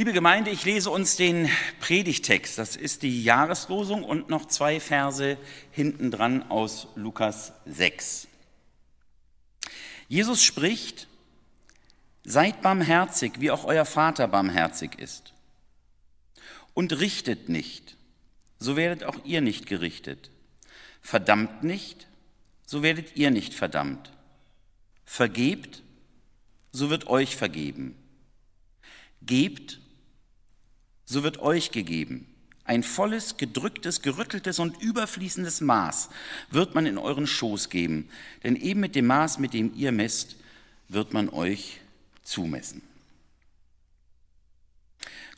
Liebe Gemeinde, ich lese uns den Predigtext. Das ist die Jahreslosung und noch zwei Verse hinten dran aus Lukas 6. Jesus spricht, seid barmherzig, wie auch euer Vater barmherzig ist. Und richtet nicht, so werdet auch ihr nicht gerichtet. Verdammt nicht, so werdet ihr nicht verdammt. Vergebt, so wird euch vergeben. Gebt, so wird euch gegeben. Ein volles, gedrücktes, gerütteltes und überfließendes Maß wird man in euren Schoß geben, denn eben mit dem Maß, mit dem ihr messt, wird man euch zumessen.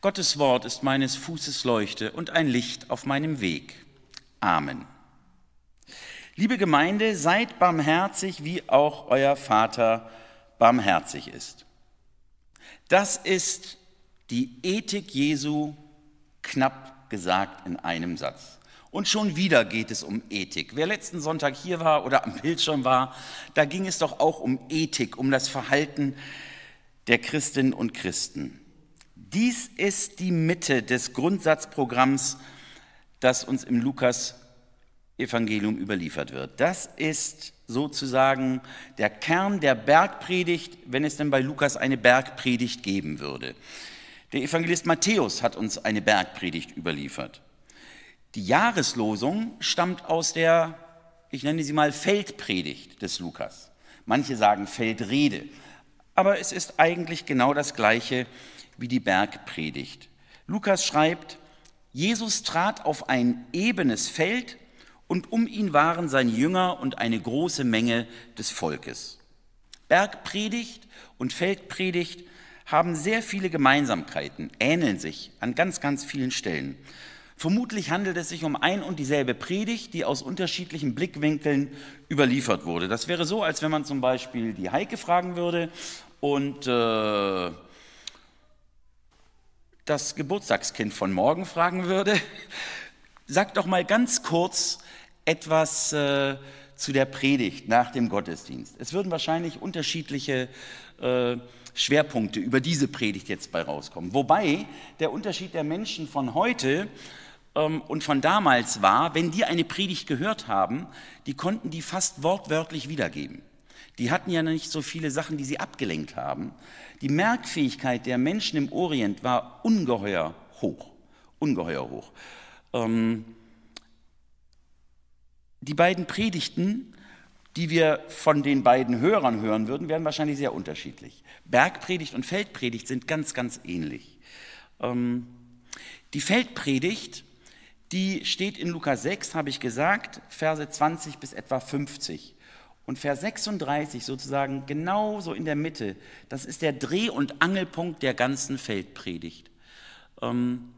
Gottes Wort ist meines Fußes Leuchte und ein Licht auf meinem Weg. Amen. Liebe Gemeinde, seid barmherzig, wie auch euer Vater barmherzig ist. Das ist die Ethik Jesu knapp gesagt in einem Satz. Und schon wieder geht es um Ethik. Wer letzten Sonntag hier war oder am Bildschirm war, da ging es doch auch um Ethik, um das Verhalten der Christinnen und Christen. Dies ist die Mitte des Grundsatzprogramms, das uns im Lukas Evangelium überliefert wird. Das ist sozusagen der Kern der Bergpredigt, wenn es denn bei Lukas eine Bergpredigt geben würde. Der Evangelist Matthäus hat uns eine Bergpredigt überliefert. Die Jahreslosung stammt aus der, ich nenne sie mal Feldpredigt des Lukas. Manche sagen Feldrede, aber es ist eigentlich genau das gleiche wie die Bergpredigt. Lukas schreibt, Jesus trat auf ein ebenes Feld und um ihn waren seine Jünger und eine große Menge des Volkes. Bergpredigt und Feldpredigt haben sehr viele Gemeinsamkeiten, ähneln sich an ganz, ganz vielen Stellen. Vermutlich handelt es sich um ein und dieselbe Predigt, die aus unterschiedlichen Blickwinkeln überliefert wurde. Das wäre so, als wenn man zum Beispiel die Heike fragen würde und äh, das Geburtstagskind von morgen fragen würde. Sag doch mal ganz kurz, etwas äh, zu der Predigt nach dem Gottesdienst. Es würden wahrscheinlich unterschiedliche äh, Schwerpunkte über diese Predigt jetzt bei rauskommen. Wobei der Unterschied der Menschen von heute ähm, und von damals war, wenn die eine Predigt gehört haben, die konnten die fast wortwörtlich wiedergeben. Die hatten ja nicht so viele Sachen, die sie abgelenkt haben. Die Merkfähigkeit der Menschen im Orient war ungeheuer hoch. Ungeheuer hoch. Ähm, die beiden Predigten, die wir von den beiden Hörern hören würden, wären wahrscheinlich sehr unterschiedlich. Bergpredigt und Feldpredigt sind ganz, ganz ähnlich. Ähm, die Feldpredigt, die steht in Lukas 6, habe ich gesagt, Verse 20 bis etwa 50. Und Vers 36 sozusagen genauso in der Mitte, das ist der Dreh- und Angelpunkt der ganzen Feldpredigt. Ähm,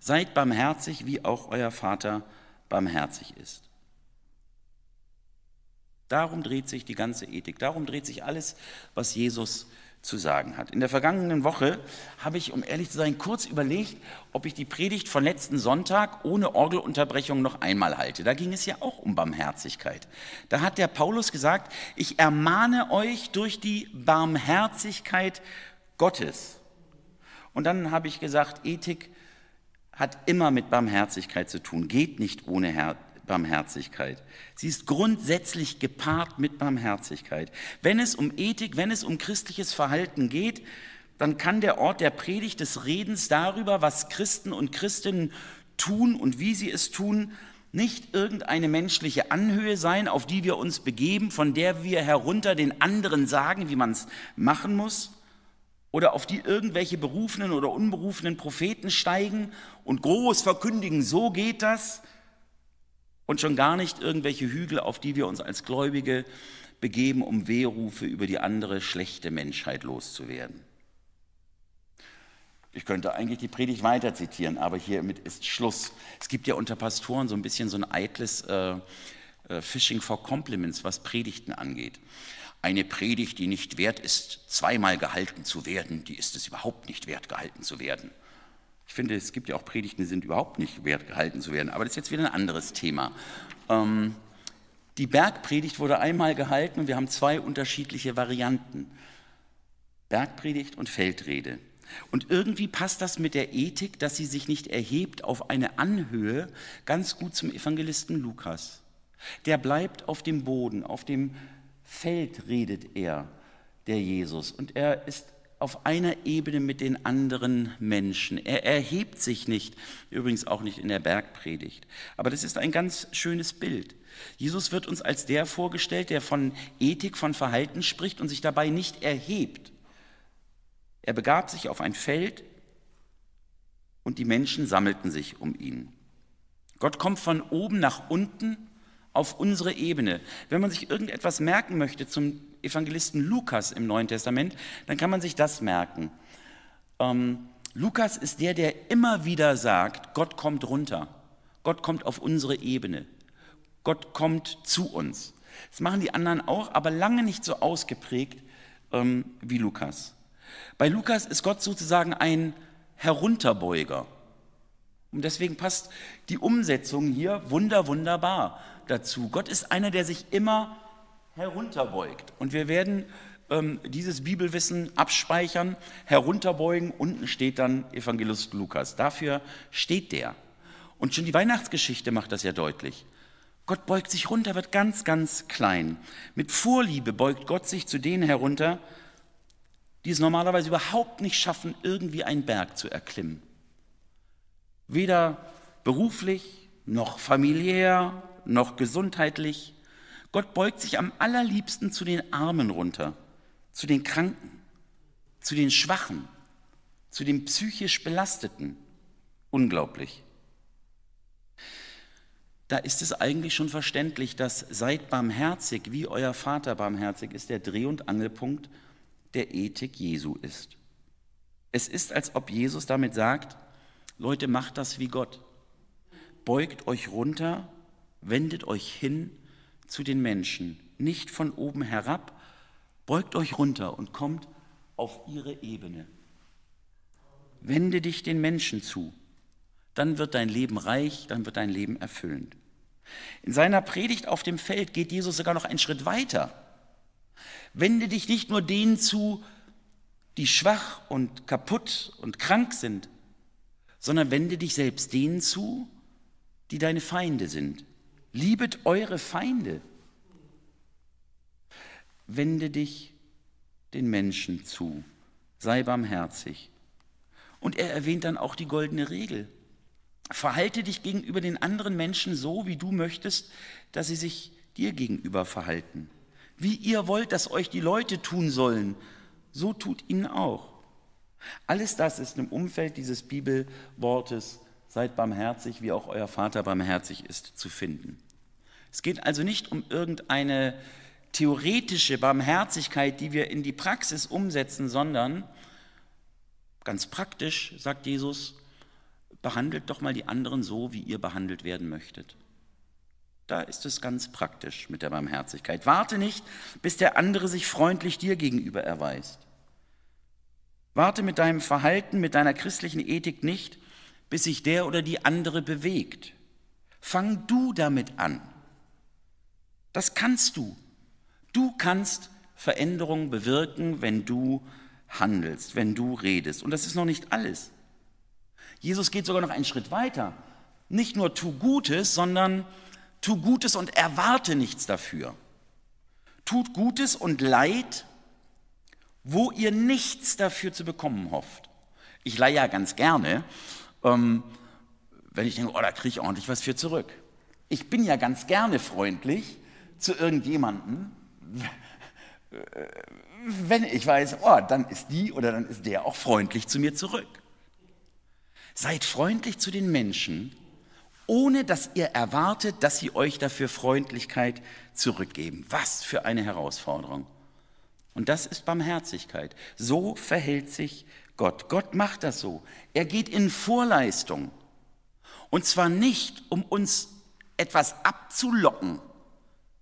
seid barmherzig, wie auch euer Vater barmherzig ist. Darum dreht sich die ganze Ethik, darum dreht sich alles, was Jesus zu sagen hat. In der vergangenen Woche habe ich, um ehrlich zu sein, kurz überlegt, ob ich die Predigt von letzten Sonntag ohne Orgelunterbrechung noch einmal halte. Da ging es ja auch um Barmherzigkeit. Da hat der Paulus gesagt, ich ermahne euch durch die Barmherzigkeit Gottes. Und dann habe ich gesagt, Ethik hat immer mit Barmherzigkeit zu tun, geht nicht ohne Barmherzigkeit. Sie ist grundsätzlich gepaart mit Barmherzigkeit. Wenn es um Ethik, wenn es um christliches Verhalten geht, dann kann der Ort der Predigt des Redens darüber, was Christen und Christinnen tun und wie sie es tun, nicht irgendeine menschliche Anhöhe sein, auf die wir uns begeben, von der wir herunter den anderen sagen, wie man es machen muss, oder auf die irgendwelche berufenen oder unberufenen Propheten steigen und groß verkündigen, so geht das, und schon gar nicht irgendwelche Hügel, auf die wir uns als Gläubige begeben, um Wehrufe über die andere schlechte Menschheit loszuwerden. Ich könnte eigentlich die Predigt weiter zitieren, aber hiermit ist Schluss. Es gibt ja unter Pastoren so ein bisschen so ein eitles äh, äh, Fishing for Compliments, was Predigten angeht. Eine Predigt, die nicht wert ist, zweimal gehalten zu werden, die ist es überhaupt nicht wert, gehalten zu werden. Ich finde, es gibt ja auch Predigten, die sind überhaupt nicht wert gehalten zu werden, aber das ist jetzt wieder ein anderes Thema. Ähm, die Bergpredigt wurde einmal gehalten und wir haben zwei unterschiedliche Varianten. Bergpredigt und Feldrede. Und irgendwie passt das mit der Ethik, dass sie sich nicht erhebt auf eine Anhöhe, ganz gut zum Evangelisten Lukas. Der bleibt auf dem Boden, auf dem Feld redet er, der Jesus. Und er ist auf einer Ebene mit den anderen Menschen. Er erhebt sich nicht, übrigens auch nicht in der Bergpredigt. Aber das ist ein ganz schönes Bild. Jesus wird uns als der vorgestellt, der von Ethik, von Verhalten spricht und sich dabei nicht erhebt. Er begab sich auf ein Feld und die Menschen sammelten sich um ihn. Gott kommt von oben nach unten auf unsere Ebene. Wenn man sich irgendetwas merken möchte zum Evangelisten Lukas im Neuen Testament, dann kann man sich das merken. Ähm, Lukas ist der, der immer wieder sagt, Gott kommt runter. Gott kommt auf unsere Ebene. Gott kommt zu uns. Das machen die anderen auch, aber lange nicht so ausgeprägt ähm, wie Lukas. Bei Lukas ist Gott sozusagen ein Herunterbeuger. Und deswegen passt die Umsetzung hier wunder, wunderbar dazu. Gott ist einer, der sich immer herunterbeugt. Und wir werden ähm, dieses Bibelwissen abspeichern, herunterbeugen. Unten steht dann Evangelist Lukas. Dafür steht der. Und schon die Weihnachtsgeschichte macht das ja deutlich. Gott beugt sich runter, wird ganz, ganz klein. Mit Vorliebe beugt Gott sich zu denen herunter, die es normalerweise überhaupt nicht schaffen, irgendwie einen Berg zu erklimmen. Weder beruflich, noch familiär, noch gesundheitlich. Gott beugt sich am allerliebsten zu den Armen runter, zu den Kranken, zu den Schwachen, zu den psychisch Belasteten. Unglaublich. Da ist es eigentlich schon verständlich, dass seid barmherzig, wie euer Vater barmherzig ist, der Dreh- und Angelpunkt der Ethik Jesu ist. Es ist, als ob Jesus damit sagt, Leute, macht das wie Gott. Beugt euch runter wendet euch hin zu den Menschen, nicht von oben herab, beugt euch runter und kommt auf ihre Ebene. Wende dich den Menschen zu, dann wird dein Leben reich, dann wird dein Leben erfüllend. In seiner Predigt auf dem Feld geht Jesus sogar noch einen Schritt weiter. Wende dich nicht nur denen zu, die schwach und kaputt und krank sind, sondern wende dich selbst denen zu, die deine Feinde sind, Liebet eure Feinde. Wende dich den Menschen zu. Sei barmherzig. Und er erwähnt dann auch die goldene Regel. Verhalte dich gegenüber den anderen Menschen so, wie du möchtest, dass sie sich dir gegenüber verhalten. Wie ihr wollt, dass euch die Leute tun sollen, so tut ihnen auch. Alles das ist im Umfeld dieses Bibelwortes, seid barmherzig, wie auch euer Vater barmherzig ist, zu finden. Es geht also nicht um irgendeine theoretische Barmherzigkeit, die wir in die Praxis umsetzen, sondern ganz praktisch, sagt Jesus, behandelt doch mal die anderen so, wie ihr behandelt werden möchtet. Da ist es ganz praktisch mit der Barmherzigkeit. Warte nicht, bis der andere sich freundlich dir gegenüber erweist. Warte mit deinem Verhalten, mit deiner christlichen Ethik nicht, bis sich der oder die andere bewegt. Fang du damit an. Das kannst du. Du kannst Veränderungen bewirken, wenn du handelst, wenn du redest. Und das ist noch nicht alles. Jesus geht sogar noch einen Schritt weiter. Nicht nur tu Gutes, sondern tu Gutes und erwarte nichts dafür. Tut Gutes und Leid, wo ihr nichts dafür zu bekommen hofft. Ich leihe ja ganz gerne, ähm, wenn ich denke, oh, da kriege ich ordentlich was für zurück. Ich bin ja ganz gerne freundlich, zu irgendjemandem, wenn ich weiß, oh, dann ist die oder dann ist der auch freundlich zu mir zurück. Seid freundlich zu den Menschen, ohne dass ihr erwartet, dass sie euch dafür Freundlichkeit zurückgeben. Was für eine Herausforderung. Und das ist Barmherzigkeit. So verhält sich Gott. Gott macht das so. Er geht in Vorleistung. Und zwar nicht, um uns etwas abzulocken,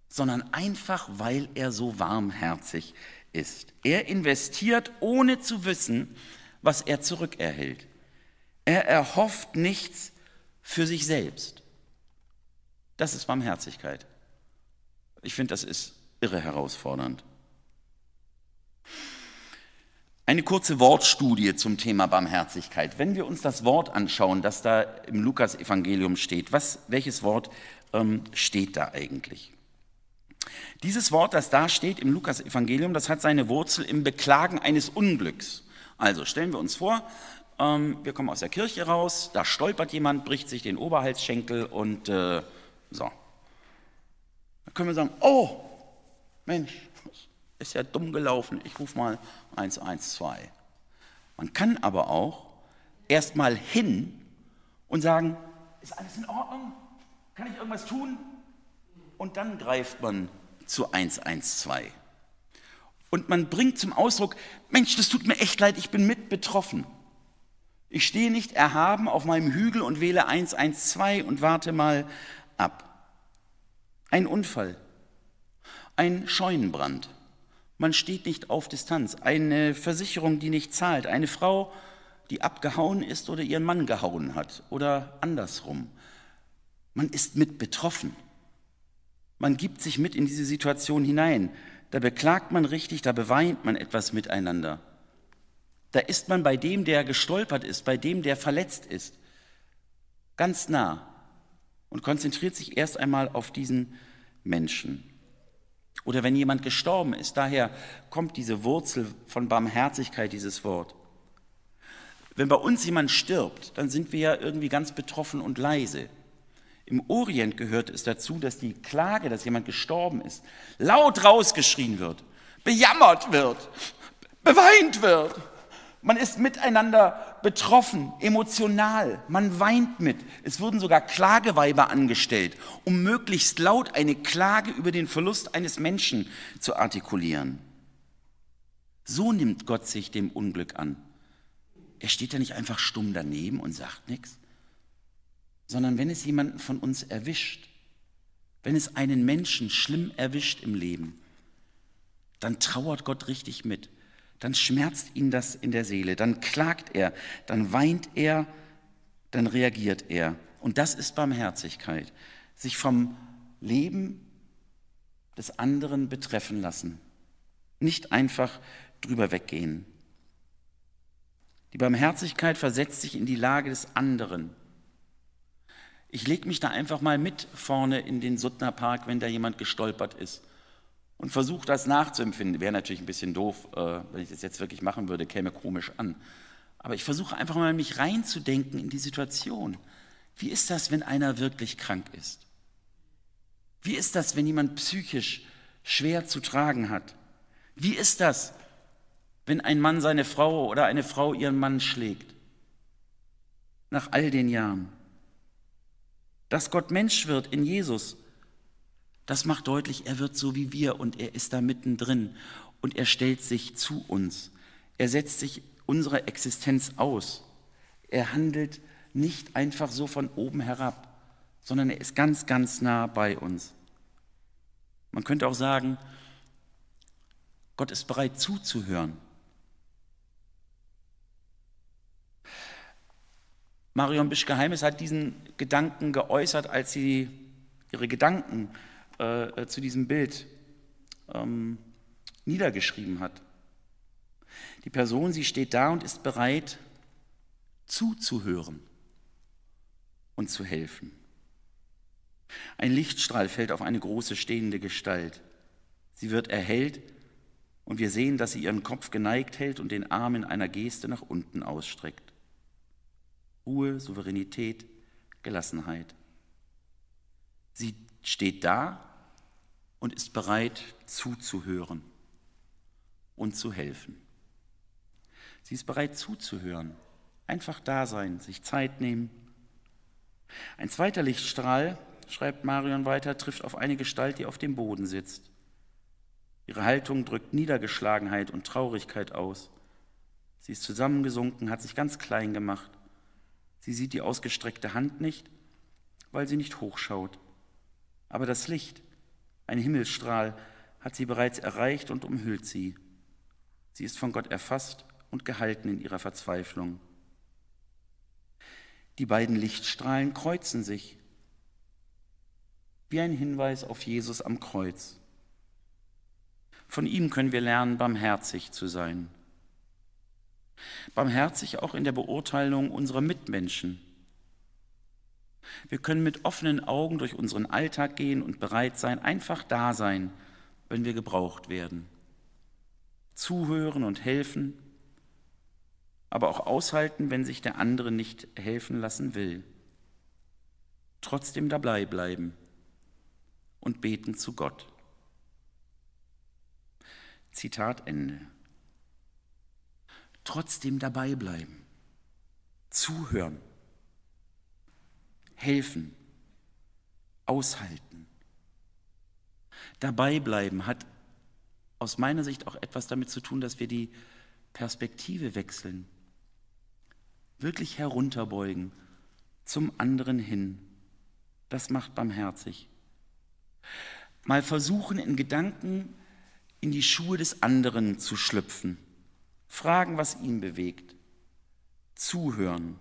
sondern einfach, weil er so warmherzig ist. Er investiert, ohne zu wissen, was er zurückerhält. Er erhofft nichts für sich selbst. Das ist Barmherzigkeit. Ich finde, das ist irre herausfordernd. Eine kurze Wortstudie zum Thema Barmherzigkeit. Wenn wir uns das Wort anschauen, das da im Lukas-Evangelium steht, was, welches Wort ähm, steht da eigentlich? Dieses Wort, das da steht im Lukas-Evangelium, das hat seine Wurzel im Beklagen eines Unglücks. Also stellen wir uns vor, ähm, wir kommen aus der Kirche raus, da stolpert jemand, bricht sich den Oberhalsschenkel und äh, so. Da können wir sagen, oh, Mensch, ist ja dumm gelaufen, ich rufe mal 112. Man kann aber auch erst mal hin und sagen, ist alles in Ordnung? Kann ich irgendwas tun? Und dann greift man zu 112. Und man bringt zum Ausdruck, Mensch, das tut mir echt leid, ich bin mit betroffen. Ich stehe nicht erhaben auf meinem Hügel und wähle 112 und warte mal ab. Ein Unfall, ein Scheunenbrand, man steht nicht auf Distanz. Eine Versicherung, die nicht zahlt. Eine Frau, die abgehauen ist oder ihren Mann gehauen hat. Oder andersrum. Man ist mit betroffen. Man gibt sich mit in diese Situation hinein. Da beklagt man richtig, da beweint man etwas miteinander. Da ist man bei dem, der gestolpert ist, bei dem, der verletzt ist, ganz nah und konzentriert sich erst einmal auf diesen Menschen. Oder wenn jemand gestorben ist, daher kommt diese Wurzel von Barmherzigkeit, dieses Wort. Wenn bei uns jemand stirbt, dann sind wir ja irgendwie ganz betroffen und leise. Im Orient gehört es dazu, dass die Klage, dass jemand gestorben ist, laut rausgeschrien wird, bejammert wird, beweint wird. Man ist miteinander betroffen, emotional, man weint mit. Es wurden sogar Klageweiber angestellt, um möglichst laut eine Klage über den Verlust eines Menschen zu artikulieren. So nimmt Gott sich dem Unglück an. Er steht ja nicht einfach stumm daneben und sagt nichts, sondern wenn es jemanden von uns erwischt, wenn es einen Menschen schlimm erwischt im Leben, dann trauert Gott richtig mit dann schmerzt ihn das in der Seele, dann klagt er, dann weint er, dann reagiert er. Und das ist Barmherzigkeit, sich vom Leben des anderen betreffen lassen, nicht einfach drüber weggehen. Die Barmherzigkeit versetzt sich in die Lage des anderen. Ich lege mich da einfach mal mit vorne in den Suttner Park, wenn da jemand gestolpert ist und versuche das nachzuempfinden. Wäre natürlich ein bisschen doof, äh, wenn ich das jetzt wirklich machen würde, käme komisch an. Aber ich versuche einfach mal mich reinzudenken in die Situation. Wie ist das, wenn einer wirklich krank ist? Wie ist das, wenn jemand psychisch schwer zu tragen hat? Wie ist das, wenn ein Mann seine Frau oder eine Frau ihren Mann schlägt? Nach all den Jahren. Dass Gott Mensch wird in Jesus das macht deutlich, er wird so wie wir und er ist da mittendrin und er stellt sich zu uns. Er setzt sich unserer Existenz aus. Er handelt nicht einfach so von oben herab, sondern er ist ganz, ganz nah bei uns. Man könnte auch sagen, Gott ist bereit zuzuhören. Marion Bischke-Heimes hat diesen Gedanken geäußert, als sie ihre Gedanken äh, äh, zu diesem Bild ähm, niedergeschrieben hat. Die Person, sie steht da und ist bereit zuzuhören und zu helfen. Ein Lichtstrahl fällt auf eine große stehende Gestalt. Sie wird erhellt und wir sehen, dass sie ihren Kopf geneigt hält und den Arm in einer Geste nach unten ausstreckt. Ruhe, Souveränität, Gelassenheit. Sie steht da und ist bereit zuzuhören und zu helfen. Sie ist bereit zuzuhören, einfach da sein, sich Zeit nehmen. Ein zweiter Lichtstrahl, schreibt Marion weiter, trifft auf eine Gestalt, die auf dem Boden sitzt. Ihre Haltung drückt Niedergeschlagenheit und Traurigkeit aus. Sie ist zusammengesunken, hat sich ganz klein gemacht. Sie sieht die ausgestreckte Hand nicht, weil sie nicht hochschaut. Aber das Licht, ein Himmelsstrahl, hat sie bereits erreicht und umhüllt sie. Sie ist von Gott erfasst und gehalten in ihrer Verzweiflung. Die beiden Lichtstrahlen kreuzen sich, wie ein Hinweis auf Jesus am Kreuz. Von ihm können wir lernen, barmherzig zu sein. Barmherzig auch in der Beurteilung unserer Mitmenschen. Wir können mit offenen Augen durch unseren Alltag gehen und bereit sein, einfach da sein, wenn wir gebraucht werden. Zuhören und helfen, aber auch aushalten, wenn sich der andere nicht helfen lassen will. Trotzdem dabei bleiben und beten zu Gott. Zitat Ende. Trotzdem dabei bleiben, zuhören, helfen, aushalten. Dabei bleiben hat aus meiner Sicht auch etwas damit zu tun, dass wir die Perspektive wechseln, wirklich herunterbeugen zum anderen hin. Das macht barmherzig. Mal versuchen, in Gedanken in die Schuhe des anderen zu schlüpfen, fragen, was ihn bewegt, zuhören.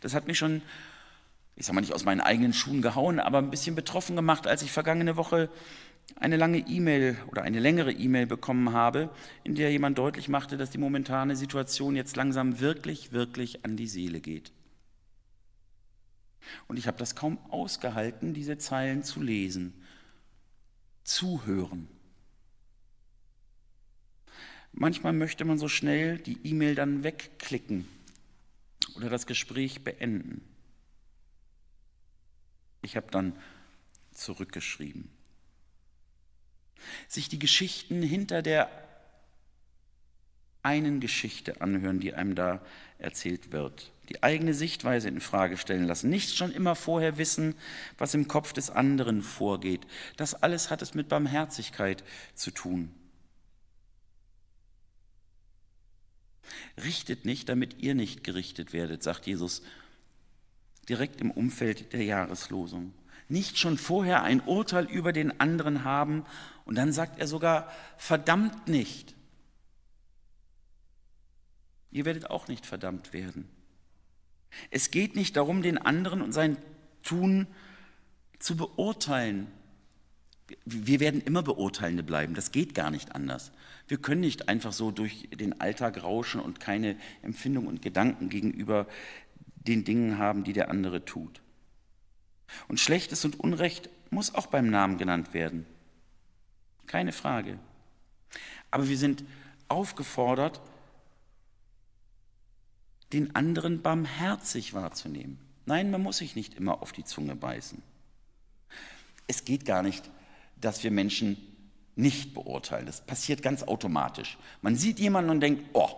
Das hat mich schon, ich sage mal nicht aus meinen eigenen Schuhen gehauen, aber ein bisschen betroffen gemacht, als ich vergangene Woche eine lange E-Mail oder eine längere E-Mail bekommen habe, in der jemand deutlich machte, dass die momentane Situation jetzt langsam wirklich, wirklich an die Seele geht. Und ich habe das kaum ausgehalten, diese Zeilen zu lesen, zuhören. Manchmal möchte man so schnell die E-Mail dann wegklicken oder das Gespräch beenden. Ich habe dann zurückgeschrieben. Sich die Geschichten hinter der einen Geschichte anhören, die einem da erzählt wird. Die eigene Sichtweise in Frage stellen lassen. Nicht schon immer vorher wissen, was im Kopf des anderen vorgeht. Das alles hat es mit Barmherzigkeit zu tun. Richtet nicht, damit ihr nicht gerichtet werdet, sagt Jesus direkt im Umfeld der Jahreslosung. Nicht schon vorher ein Urteil über den anderen haben und dann sagt er sogar, verdammt nicht. Ihr werdet auch nicht verdammt werden. Es geht nicht darum, den anderen und sein Tun zu beurteilen. Wir werden immer Beurteilende bleiben, das geht gar nicht anders. Wir können nicht einfach so durch den Alltag rauschen und keine Empfindung und Gedanken gegenüber den Dingen haben, die der andere tut. Und Schlechtes und Unrecht muss auch beim Namen genannt werden. Keine Frage. Aber wir sind aufgefordert, den anderen barmherzig wahrzunehmen. Nein, man muss sich nicht immer auf die Zunge beißen. Es geht gar nicht, dass wir Menschen nicht beurteilen. Das passiert ganz automatisch. Man sieht jemanden und denkt, oh,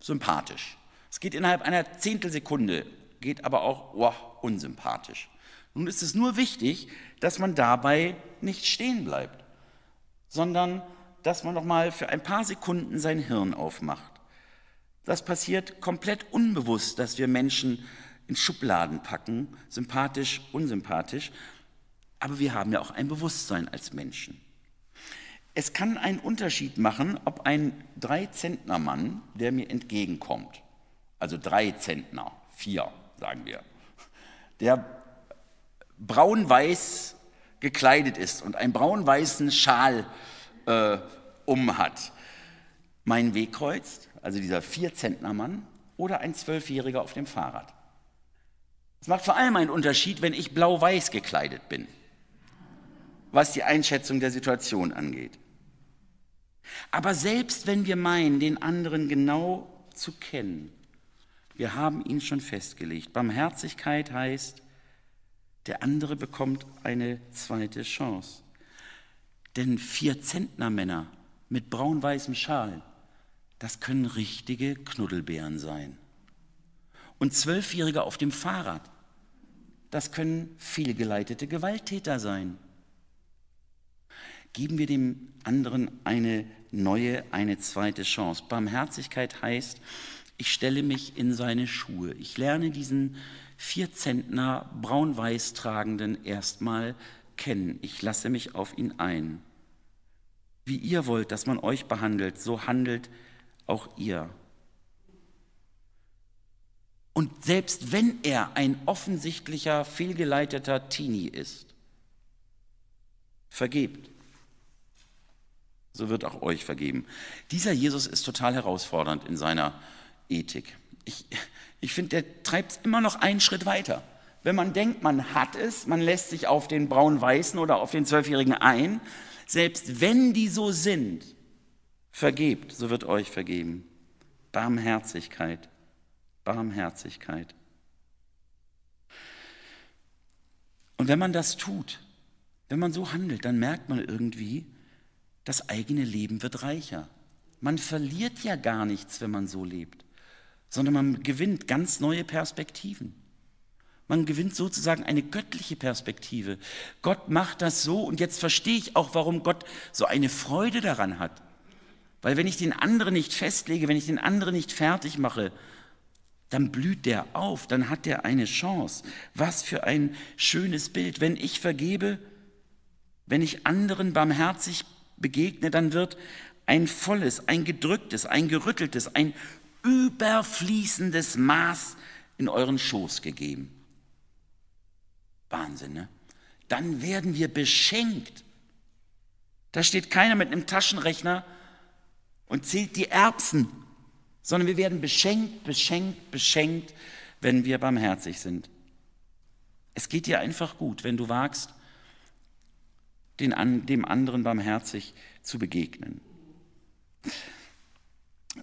sympathisch. Es geht innerhalb einer Zehntelsekunde, geht aber auch, oh, unsympathisch. Nun ist es nur wichtig, dass man dabei nicht stehen bleibt, sondern dass man noch mal für ein paar Sekunden sein Hirn aufmacht das passiert komplett unbewusst, dass wir Menschen in Schubladen packen, sympathisch, unsympathisch. Aber wir haben ja auch ein Bewusstsein als Menschen. Es kann einen Unterschied machen, ob ein Drei-Zentner-Mann, der mir entgegenkommt, also drei Zentner, vier, sagen wir, der braun-weiß gekleidet ist und einen braun-weißen Schal äh, um hat, meinen Weg kreuzt also dieser Vierzentnermann, oder ein Zwölfjähriger auf dem Fahrrad. Es macht vor allem einen Unterschied, wenn ich blau-weiß gekleidet bin, was die Einschätzung der Situation angeht. Aber selbst wenn wir meinen, den anderen genau zu kennen, wir haben ihn schon festgelegt. Barmherzigkeit heißt, der andere bekommt eine zweite Chance. Denn vier Zentnermänner mit braun-weißem Schal, das können richtige Knuddelbären sein. Und Zwölfjährige auf dem Fahrrad, das können fehlgeleitete Gewalttäter sein. Geben wir dem anderen eine neue, eine zweite Chance. Barmherzigkeit heißt, ich stelle mich in seine Schuhe. Ich lerne diesen Vierzentner braun-weiß tragenden erstmal kennen. Ich lasse mich auf ihn ein. Wie ihr wollt, dass man euch behandelt, so handelt auch ihr. Und selbst wenn er ein offensichtlicher, fehlgeleiteter Teenie ist, vergebt. So wird auch euch vergeben. Dieser Jesus ist total herausfordernd in seiner Ethik. Ich, ich finde, der treibt es immer noch einen Schritt weiter. Wenn man denkt, man hat es, man lässt sich auf den braun-weißen oder auf den Zwölfjährigen ein, selbst wenn die so sind, vergebt, so wird euch vergeben. Barmherzigkeit, Barmherzigkeit. Und wenn man das tut, wenn man so handelt, dann merkt man irgendwie, das eigene Leben wird reicher. Man verliert ja gar nichts, wenn man so lebt, sondern man gewinnt ganz neue Perspektiven. Man gewinnt sozusagen eine göttliche Perspektive. Gott macht das so und jetzt verstehe ich auch, warum Gott so eine Freude daran hat. Weil wenn ich den anderen nicht festlege, wenn ich den anderen nicht fertig mache, dann blüht der auf, dann hat der eine Chance. Was für ein schönes Bild. Wenn ich vergebe, wenn ich anderen barmherzig begegne, dann wird ein volles, ein gedrücktes, ein gerütteltes, ein überfließendes Maß in euren Schoß gegeben. Wahnsinn, ne? Dann werden wir beschenkt. Da steht keiner mit einem Taschenrechner und zählt die Erbsen, sondern wir werden beschenkt, beschenkt, beschenkt, wenn wir barmherzig sind. Es geht dir einfach gut, wenn du wagst, den, dem anderen barmherzig zu begegnen.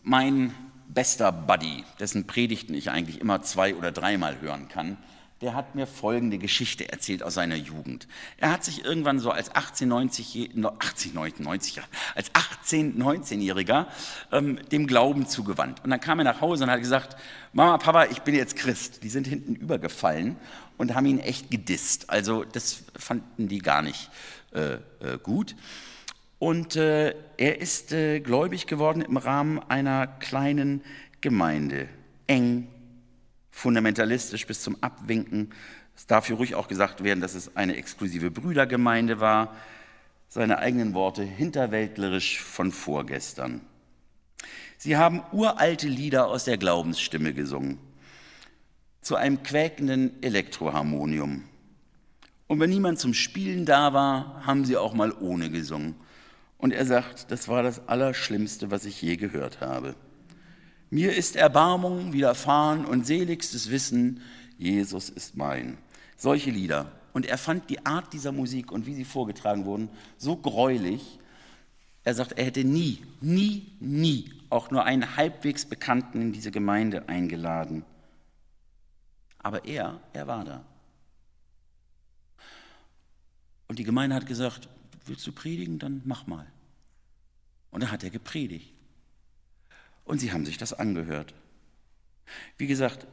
Mein bester Buddy, dessen Predigten ich eigentlich immer zwei oder dreimal hören kann, der hat mir folgende Geschichte erzählt aus seiner Jugend. Er hat sich irgendwann so als 18, 90, 18, 90, als 18, 19-Jähriger ähm, dem Glauben zugewandt. Und dann kam er nach Hause und hat gesagt, Mama, Papa, ich bin jetzt Christ. Die sind hinten übergefallen und haben ihn echt gedisst. Also das fanden die gar nicht äh, äh, gut. Und äh, er ist äh, gläubig geworden im Rahmen einer kleinen Gemeinde. Eng, fundamentalistisch bis zum Abwinken. Es darf hier ruhig auch gesagt werden, dass es eine exklusive Brüdergemeinde war. Seine eigenen Worte hinterwäldlerisch von vorgestern. Sie haben uralte Lieder aus der Glaubensstimme gesungen, zu einem quäkenden Elektroharmonium. Und wenn niemand zum Spielen da war, haben sie auch mal ohne gesungen. Und er sagt, das war das Allerschlimmste, was ich je gehört habe. Mir ist Erbarmung widerfahren und seligstes Wissen, Jesus ist mein. Solche Lieder. Und er fand die Art dieser Musik und wie sie vorgetragen wurden so gräulich. Er sagt, er hätte nie, nie, nie auch nur einen halbwegs Bekannten in diese Gemeinde eingeladen. Aber er, er war da. Und die Gemeinde hat gesagt, willst du predigen, dann mach mal. Und da hat er gepredigt. Und sie haben sich das angehört. Wie gesagt,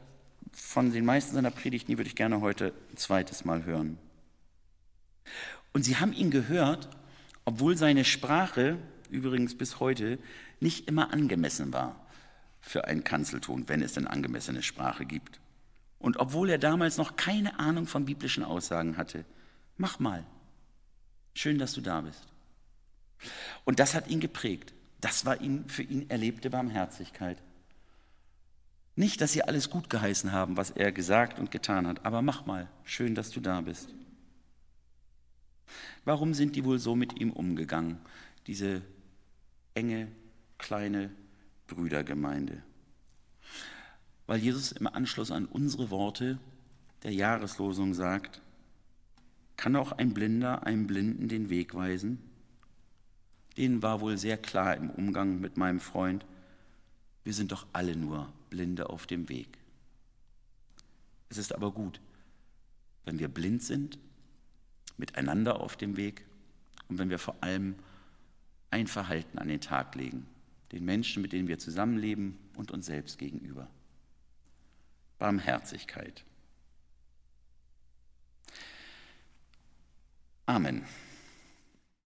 von den meisten seiner Predigten würde ich gerne heute ein zweites Mal hören. Und sie haben ihn gehört, obwohl seine Sprache, übrigens bis heute, nicht immer angemessen war für einen Kanzelton, wenn es denn angemessene Sprache gibt. Und obwohl er damals noch keine Ahnung von biblischen Aussagen hatte, mach mal, Schön, dass du da bist. Und das hat ihn geprägt. Das war ihn, für ihn erlebte Barmherzigkeit. Nicht, dass sie alles gut geheißen haben, was er gesagt und getan hat, aber mach mal, schön, dass du da bist. Warum sind die wohl so mit ihm umgegangen, diese enge, kleine Brüdergemeinde? Weil Jesus im Anschluss an unsere Worte der Jahreslosung sagt, kann auch ein Blinder einem Blinden den Weg weisen? Denen war wohl sehr klar im Umgang mit meinem Freund, wir sind doch alle nur Blinde auf dem Weg. Es ist aber gut, wenn wir blind sind, miteinander auf dem Weg und wenn wir vor allem ein Verhalten an den Tag legen, den Menschen, mit denen wir zusammenleben und uns selbst gegenüber. Barmherzigkeit. Amen.